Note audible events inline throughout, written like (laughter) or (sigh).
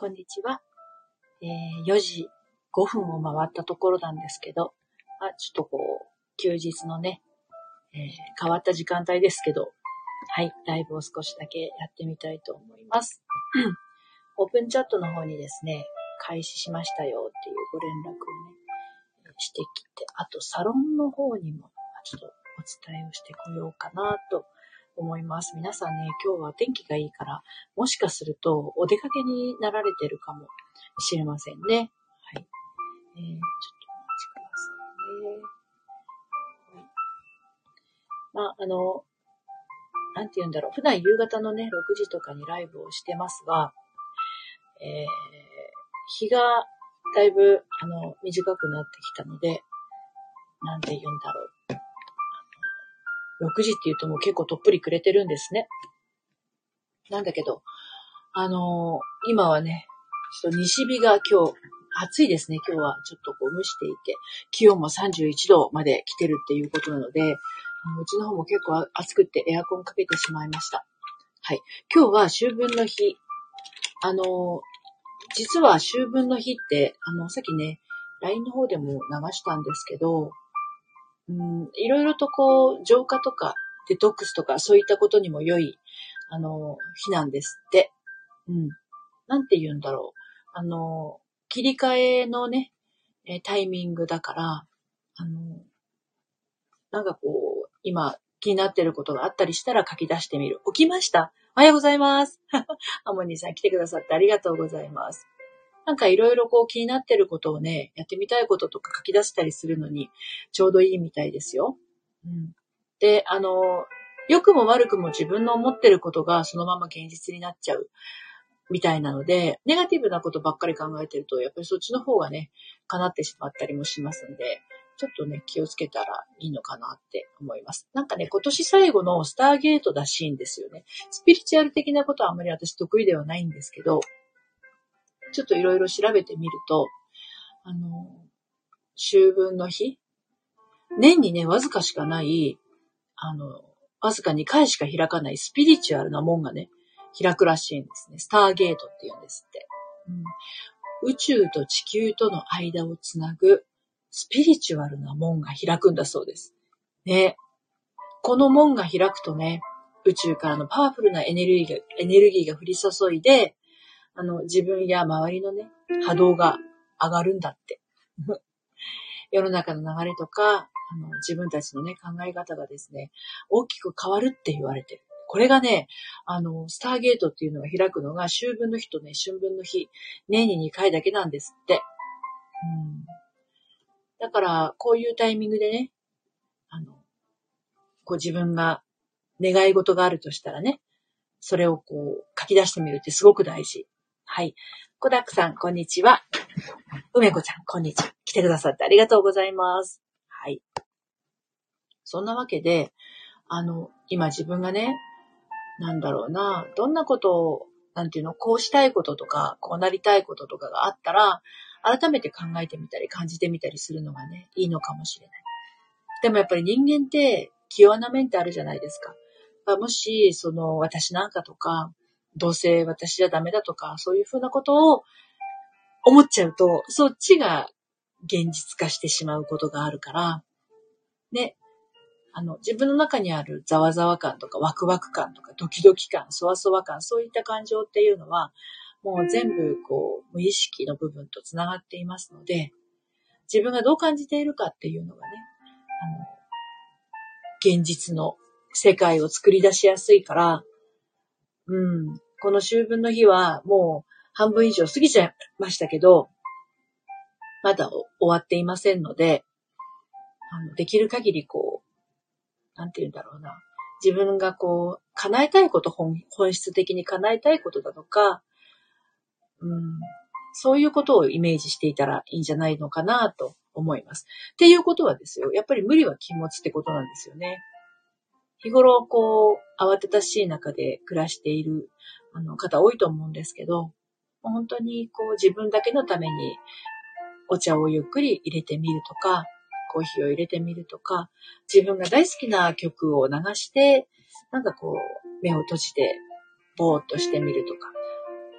こんにちは。えー、4時5分を回ったところなんですけど、あちょっとこう、休日のね、えー、変わった時間帯ですけど、はい、ライブを少しだけやってみたいと思います。オープンチャットの方にですね、開始しましたよっていうご連絡をね、してきて、あとサロンの方にもちょっとお伝えをしてこようかなと思います。皆さんね、今日は天気がいいから、もしかするとお出かけになられてるかもしれませんね。はい。えー、ちょっとお待ちくださいね。はい。まあ、あの、なんて言うんだろう。普段夕方のね、6時とかにライブをしてますが、えー、日がだいぶ、あの、短くなってきたので、なんて言うんだろう。6時って言うともう結構とっぷりくれてるんですね。なんだけど、あのー、今はね、ちょっと西日が今日、暑いですね。今日はちょっとこう蒸していて、気温も31度まで来てるっていうことなので、あのうちの方も結構暑くてエアコンかけてしまいました。はい。今日は秋分の日。あのー、実は秋分の日って、あの、さっきね、LINE の方でも流したんですけど、うん、いろいろとこう、浄化とか、デトックスとか、そういったことにも良い、あの、日なんですって。うん。なんて言うんだろう。あの、切り替えのね、タイミングだから、あの、なんかこう、今気になってることがあったりしたら書き出してみる。起きましたおはようございます。(laughs) アモニーさん来てくださってありがとうございます。なんかいろいろこう気になってることをね、やってみたいこととか書き出したりするのにちょうどいいみたいですよ。うん、で、あの、良くも悪くも自分の思ってることがそのまま現実になっちゃうみたいなので、ネガティブなことばっかり考えてると、やっぱりそっちの方がね、叶ってしまったりもしますんで、ちょっとね、気をつけたらいいのかなって思います。なんかね、今年最後のスターゲートらしいんですよね。スピリチュアル的なことはあんまり私得意ではないんですけど、ちょっといろいろ調べてみると、あの、秋分の日？年にね、わずかしかない、あの、わずか2回しか開かないスピリチュアルな門がね、開くらしいんですね。スターゲートって言うんですって。うん、宇宙と地球との間をつなぐスピリチュアルな門が開くんだそうです。ね。この門が開くとね、宇宙からのパワフルなエネルギーが、エネルギーが降り注いで、あの、自分や周りのね、波動が上がるんだって。(laughs) 世の中の流れとか、あの、自分たちのね、考え方がですね、大きく変わるって言われてる。これがね、あの、スターゲートっていうのが開くのが、秋分の日とね、春分の日、年に2回だけなんですって。うん。だから、こういうタイミングでね、あの、こう自分が願い事があるとしたらね、それをこう書き出してみるってすごく大事。はい。コダックさん、こんにちは。梅子ちゃん、こんにちは。来てくださってありがとうございます。はい。そんなわけで、あの、今自分がね、なんだろうな、どんなことを、なんていうの、こうしたいこととか、こうなりたいこととかがあったら、改めて考えてみたり、感じてみたりするのがね、いいのかもしれない。でもやっぱり人間って、気弱な面ってあるじゃないですか。もし、その、私なんかとか、どうせ私じゃダメだとか、そういうふうなことを思っちゃうと、そっちが現実化してしまうことがあるから、ね、あの、自分の中にあるざわざわ感とかワクワク感とかドキドキ感、そわそわ感、そういった感情っていうのは、もう全部こう、無意識の部分と繋がっていますので、自分がどう感じているかっていうのがね、あの、現実の世界を作り出しやすいから、うん。この秋分の日はもう半分以上過ぎちゃいましたけど、まだ終わっていませんので、あの、できる限りこう、なんて言うんだろうな。自分がこう、叶えたいこと本、本質的に叶えたいことだとか、うん、そういうことをイメージしていたらいいんじゃないのかなと思います。っていうことはですよ。やっぱり無理は禁物ってことなんですよね。日頃こう、慌ただしい中で暮らしているあの方多いと思うんですけど、本当にこう自分だけのためにお茶をゆっくり入れてみるとか、コーヒーを入れてみるとか、自分が大好きな曲を流して、なんかこう、目を閉じて、ぼーっとしてみるとか、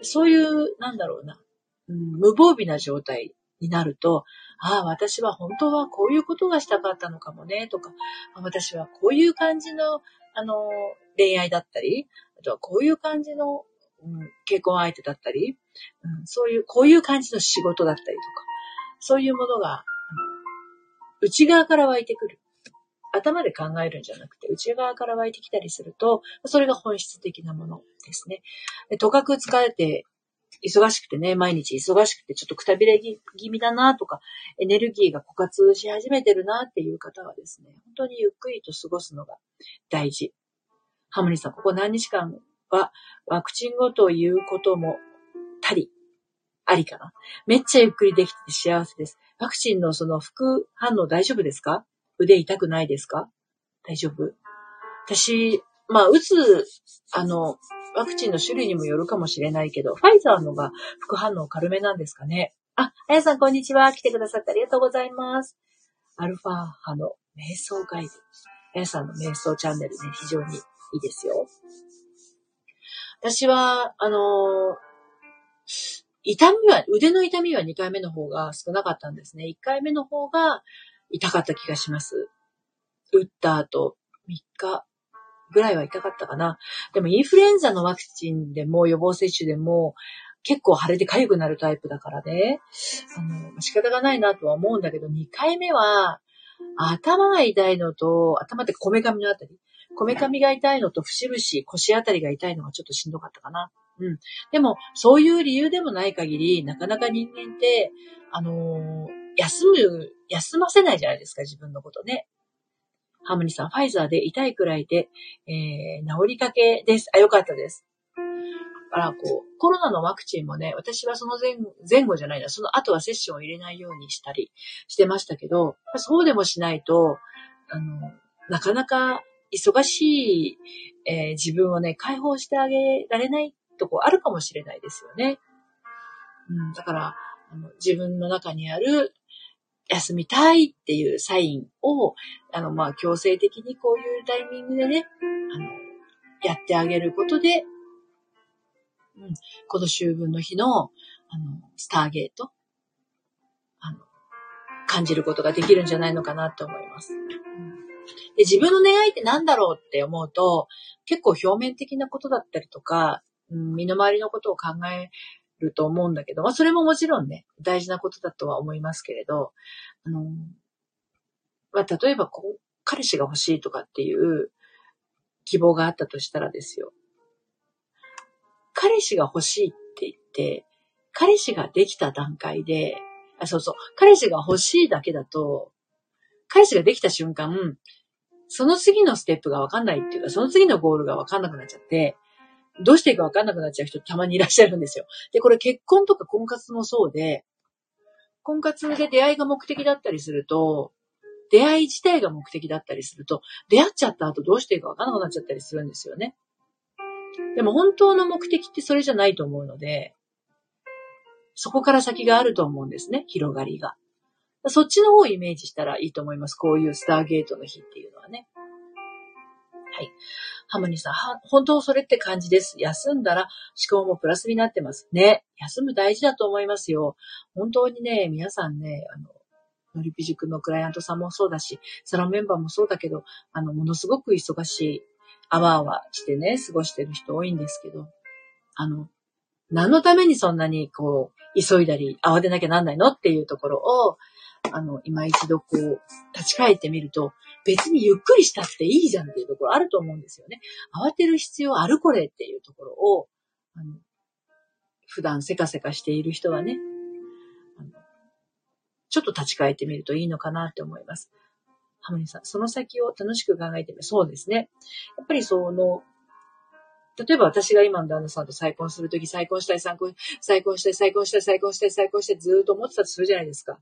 そういう、なんだろうな、うん、無防備な状態になると、ああ、私は本当はこういうことがしたかったのかもね、とか、私はこういう感じの、あの、恋愛だったり、あとはこういう感じの、うん、結婚相手だったり、うん、そういう、こういう感じの仕事だったりとか、そういうものが、内側から湧いてくる。頭で考えるんじゃなくて、内側から湧いてきたりすると、それが本質的なものですね。とかく疲れて、忙しくてね、毎日忙しくてちょっとくたびれ気味だなとか、エネルギーが枯渇し始めてるなっていう方はですね、本当にゆっくりと過ごすのが大事。ハムニさん、ここ何日間はワクチン後ということもたり、ありかな？めっちゃゆっくりできてて幸せです。ワクチンのその副反応大丈夫ですか？腕痛くないですか？大丈夫私、まあ、打つ、あの、ワクチンの種類にもよるかもしれないけど、ファイザーのが副反応軽めなんですかね。あ、あやさんこんにちは。来てくださってありがとうございます。アルファ派の瞑想ガイド。あやさんの瞑想チャンネルね、非常にいいですよ。私は、あのー、痛みは、腕の痛みは2回目の方が少なかったんですね。1回目の方が痛かった気がします。打った後、3日ぐらいは痛かったかな。でもインフルエンザのワクチンでも予防接種でも結構腫れて痒くなるタイプだからね。あの、仕方がないなとは思うんだけど、2回目は頭が痛いのと、頭ってこめかみのあたり。こめかみが痛いのと節々、腰あたりが痛いのがちょっとしんどかったかな。うん。でも、そういう理由でもない限り、なかなか人間って、あのー、休む、休ませないじゃないですか、自分のことね。ハムニさん、ファイザーで痛いくらいで、えー、治りかけです。あ、よかったです。だから、こう、コロナのワクチンもね、私はその前前後じゃないな、その後は接種を入れないようにしたりしてましたけど、そうでもしないと、あの、なかなか忙しい、えー、自分をね、解放してあげられないとこあるかもしれないですよね。うん、だから、自分の中にある休みたいっていうサインを、あの、まあ、強制的にこういうタイミングでね、あの、やってあげることで、うん、この秋分の日の、あの、スターゲート、あの、感じることができるんじゃないのかなと思います。で自分の願いって何だろうって思うと、結構表面的なことだったりとか、うん、身の回りのことを考えると思うんだけど、まあそれももちろんね、大事なことだとは思いますけれど、あの、まあ例えばこう、彼氏が欲しいとかっていう希望があったとしたらですよ。彼氏が欲しいって言って、彼氏ができた段階で、あ、そうそう、彼氏が欲しいだけだと、彼氏ができた瞬間、その次のステップがわかんないっていうか、その次のゴールがわかんなくなっちゃって、どうしていいかわかんなくなっちゃう人たまにいらっしゃるんですよ。で、これ結婚とか婚活もそうで、婚活で出会いが目的だったりすると、出会い自体が目的だったりすると、出会っちゃった後どうしていいかわかんなくなっちゃったりするんですよね。でも本当の目的ってそれじゃないと思うので、そこから先があると思うんですね、広がりが。そっちの方をイメージしたらいいと思います。こういうスターゲートの日っていうのはね。い。ハムニさん、本当それって感じです。休んだら思考もプラスになってますね。休む大事だと思いますよ。本当にね、皆さんね、あの、のりぴ塾のクライアントさんもそうだし、サロンメンバーもそうだけど、あの、ものすごく忙しい、あわあわしてね、過ごしてる人多いんですけど、あの、何のためにそんなにこう、急いだり、慌てなきゃなんないのっていうところを、あの、今一度こう、立ち返ってみると、別にゆっくりしたっていいじゃんっていうところあると思うんですよね。慌てる必要あるこれっていうところを、あの、普段せかせかしている人はね、あのちょっと立ち返ってみるといいのかなって思います。ハモニさん、その先を楽しく考えてみる。そうですね。やっぱりその、例えば私が今の旦那さんと再婚するとき、再婚したい、再婚、再婚したい、再婚したい、再婚したい、再婚したい、ずっと思ってたとするじゃないですか。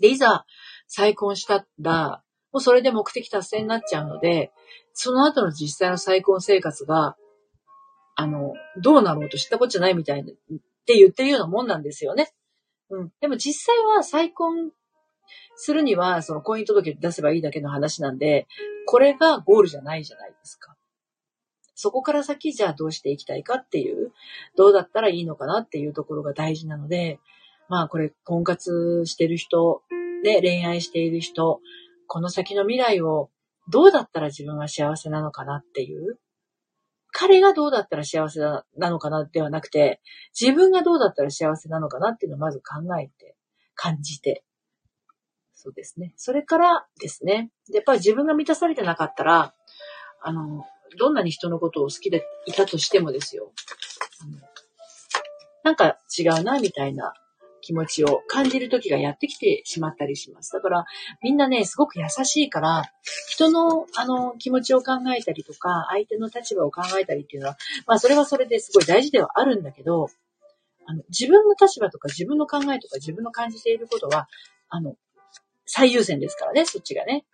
で、いざ再婚したら、もうそれで目的達成になっちゃうので、その後の実際の再婚生活が、あの、どうなろうと知ったことじゃないみたいな、って言ってるようなもんなんですよね。うん。でも実際は再婚するには、その婚姻届出せばいいだけの話なんで、これがゴールじゃないじゃないですか。そこから先じゃあどうしていきたいかっていう、どうだったらいいのかなっていうところが大事なので、まあこれ婚活してる人、ね、恋愛している人、この先の未来をどうだったら自分は幸せなのかなっていう、彼がどうだったら幸せなのかなではなくて、自分がどうだったら幸せなのかなっていうのをまず考えて、感じて。そうですね。それからですね。やっぱり自分が満たされてなかったら、あの、どんなに人のことを好きでいたとしてもですよ。なんか違うな、みたいな気持ちを感じる時がやってきてしまったりします。だから、みんなね、すごく優しいから、人の、あの、気持ちを考えたりとか、相手の立場を考えたりっていうのは、まあ、それはそれですごい大事ではあるんだけど、あの、自分の立場とか自分の考えとか自分の感じていることは、あの、最優先ですからね、そっちがね。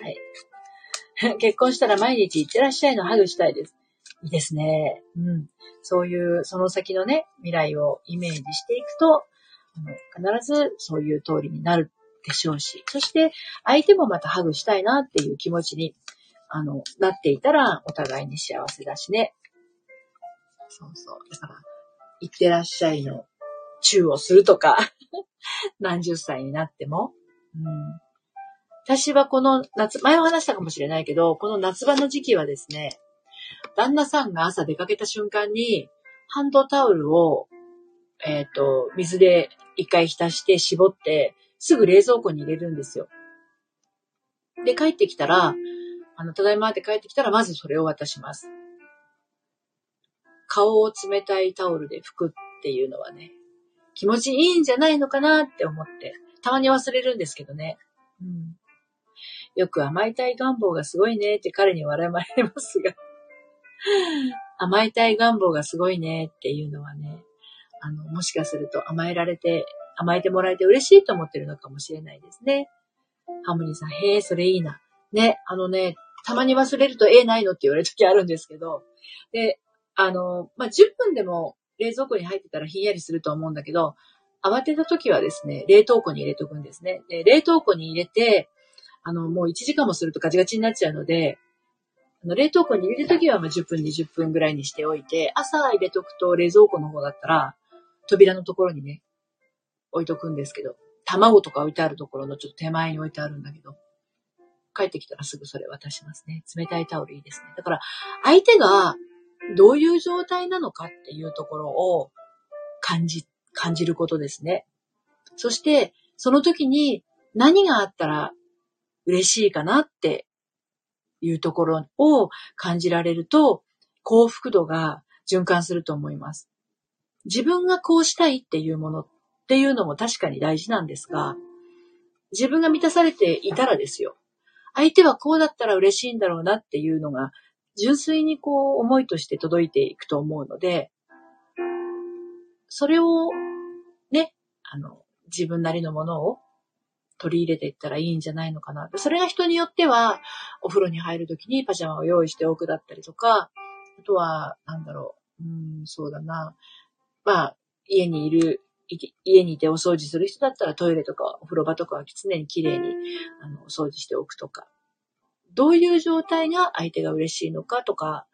はい。(laughs) 結婚したら毎日行ってらっしゃいのハグしたいです。いいですね。うん。そういう、その先のね、未来をイメージしていくと、必ずそういう通りになるでしょうし、そして相手もまたハグしたいなっていう気持ちに、あの、なっていたらお互いに幸せだしね。そうそう。だから、行ってらっしゃいのチューをするとか (laughs) 何十歳になっても。うん、私はこの夏、前も話したかもしれないけど、この夏場の時期はですね、旦那さんが朝出かけた瞬間に、ハンドタオルを、えっ、ー、と、水で一回浸して絞って、すぐ冷蔵庫に入れるんですよ。で、帰ってきたら、あの、ただいまって帰ってきたら、まずそれを渡します。顔を冷たいタオルで拭くっていうのはね、気持ちいいんじゃないのかなって思って、たまに忘れるんですけどね。うん。よく甘いたい願望がすごいねって彼に笑われますが (laughs) 甘えたい願望がすごいねっていうのはね、あの、もしかすると甘えられて、甘えてもらえて嬉しいと思ってるのかもしれないですね。ハムニーさん、へえ、それいいな。ね、あのね、たまに忘れると、ええないのって言われる時あるんですけど、で、あの、まあ、10分でも冷蔵庫に入ってたらひんやりすると思うんだけど、慌てた時はですね、冷凍庫に入れとくんですね。で、冷凍庫に入れて、あの、もう1時間もするとガチガチになっちゃうので、あの冷凍庫に入れるときはまあ10分、20分ぐらいにしておいて、朝入れとくと冷蔵庫の方だったら、扉のところにね、置いとくんですけど、卵とか置いてあるところのちょっと手前に置いてあるんだけど、帰ってきたらすぐそれ渡しますね。冷たいタオルいいですね。だから、相手がどういう状態なのかっていうところを感じ、感じることですね。そして、その時に何があったら嬉しいかなっていうところを感じられると、幸福度が循環すると思います。自分がこうしたいっていうものっていうのも確かに大事なんですが、自分が満たされていたらですよ。相手はこうだったら嬉しいんだろうなっていうのが、純粋にこう思いとして届いていくと思うので、それをね、あの、自分なりのものを取り入れていったらいいんじゃないのかな。それが人によっては、お風呂に入るときにパジャマを用意しておくだったりとか、あとは、なんだろう、うん、そうだな。まあ、家にいる、家にいてお掃除する人だったらトイレとかお風呂場とかは常に綺麗にあの掃除しておくとか。どういう状態が相手が嬉しいのかとか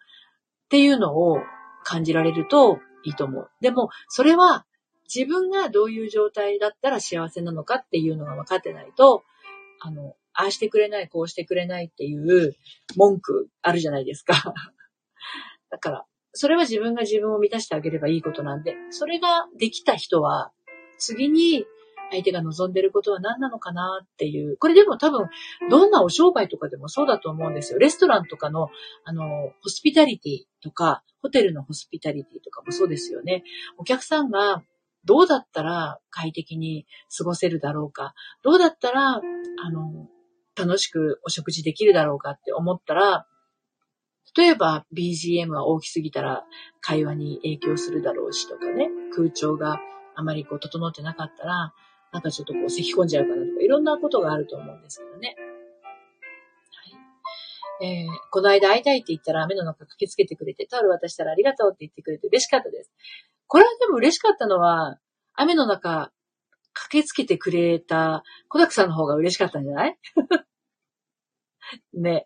っていうのを感じられるといいと思う。でも、それは自分がどういう状態だったら幸せなのかっていうのが分かってないと、あの、ああしてくれない、こうしてくれないっていう文句あるじゃないですか。(laughs) だから、それは自分が自分を満たしてあげればいいことなんで、それができた人は、次に相手が望んでることは何なのかなっていう。これでも多分、どんなお商売とかでもそうだと思うんですよ。レストランとかの、あの、ホスピタリティとか、ホテルのホスピタリティとかもそうですよね。お客さんがどうだったら快適に過ごせるだろうか、どうだったら、あの、楽しくお食事できるだろうかって思ったら、例えば BGM は大きすぎたら会話に影響するだろうしとかね、空調があまりこう整ってなかったら、なんかちょっとこう咳き込んじゃうかなとか、いろんなことがあると思うんですけどね。はい。えー、この間会いたいって言ったら雨の中駆けつけてくれて、タオル渡したらありがとうって言ってくれて嬉しかったです。これはでも嬉しかったのは、雨の中、駆けつけてくれた小沢さんの方が嬉しかったんじゃない？(laughs) ね。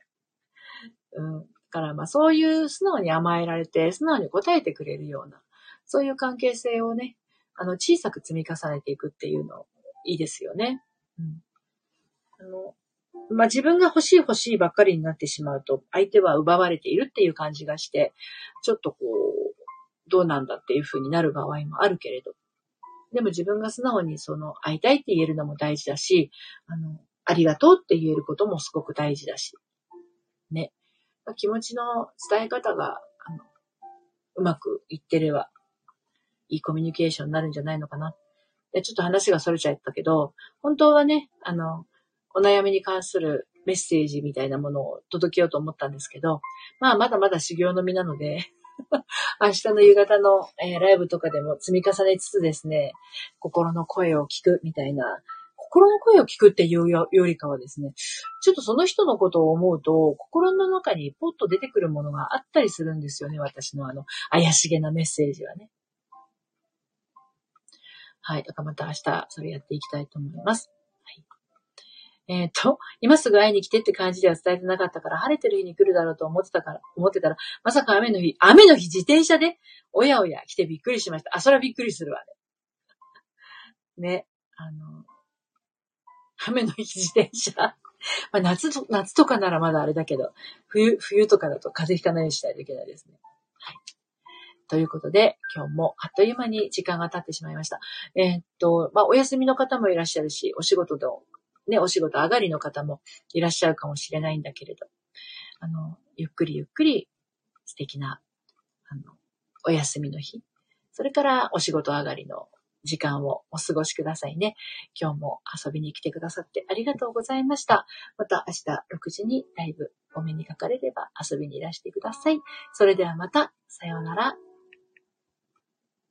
うん。からまあそういう素直に甘えられて、素直に答えてくれるような、そういう関係性をね、あの、小さく積み重ねていくっていうの、いいですよね。うん。あの、まあ、自分が欲しい欲しいばっかりになってしまうと、相手は奪われているっていう感じがして、ちょっとこう、どうなんだっていう風になる場合もあるけれど。でも自分が素直にその、会いたいって言えるのも大事だし、あの、ありがとうって言えることもすごく大事だし。ね。気持ちの伝え方が、あの、うまくいってれば、いいコミュニケーションになるんじゃないのかな。でちょっと話が逸れちゃったけど、本当はね、あの、お悩みに関するメッセージみたいなものを届けようと思ったんですけど、まあ、まだまだ修行の身なので (laughs) 明日の夕方の、えー、ライブとかでも積み重ねつつですね、心の声を聞くみたいな、心の声を聞くっていうよりかはですね、ちょっとその人のことを思うと、心の中にポッと出てくるものがあったりするんですよね、私のあの、怪しげなメッセージはね。はい。だからまた明日、それやっていきたいと思います。はいえっ、ー、と、今すぐ会いに来てって感じでは伝えてなかったから、晴れてる日に来るだろうと思ってたから、思ってたら、まさか雨の日、雨の日自転車で、おやおや来てびっくりしました。あ、それはびっくりするわね。ね、あの、雨の日自転車？(laughs) まあ、夏と、夏とかならまだあれだけど、冬、冬とかだと風邪ひかないようにしないといけないですね。はい。ということで、今日もあっという間に時間が経ってしまいました。えー、っと、まあ、お休みの方もいらっしゃるし、お仕事のね、お仕事上がりの方もいらっしゃるかもしれないんだけれど、あの、ゆっくりゆっくり素敵な、あの、お休みの日、それからお仕事上がりの時間をお過ごしくださいね。今日も遊びに来てくださってありがとうございました。また明日6時にライブお目にかかれれば遊びにいらしてください。それではまた、さようなら。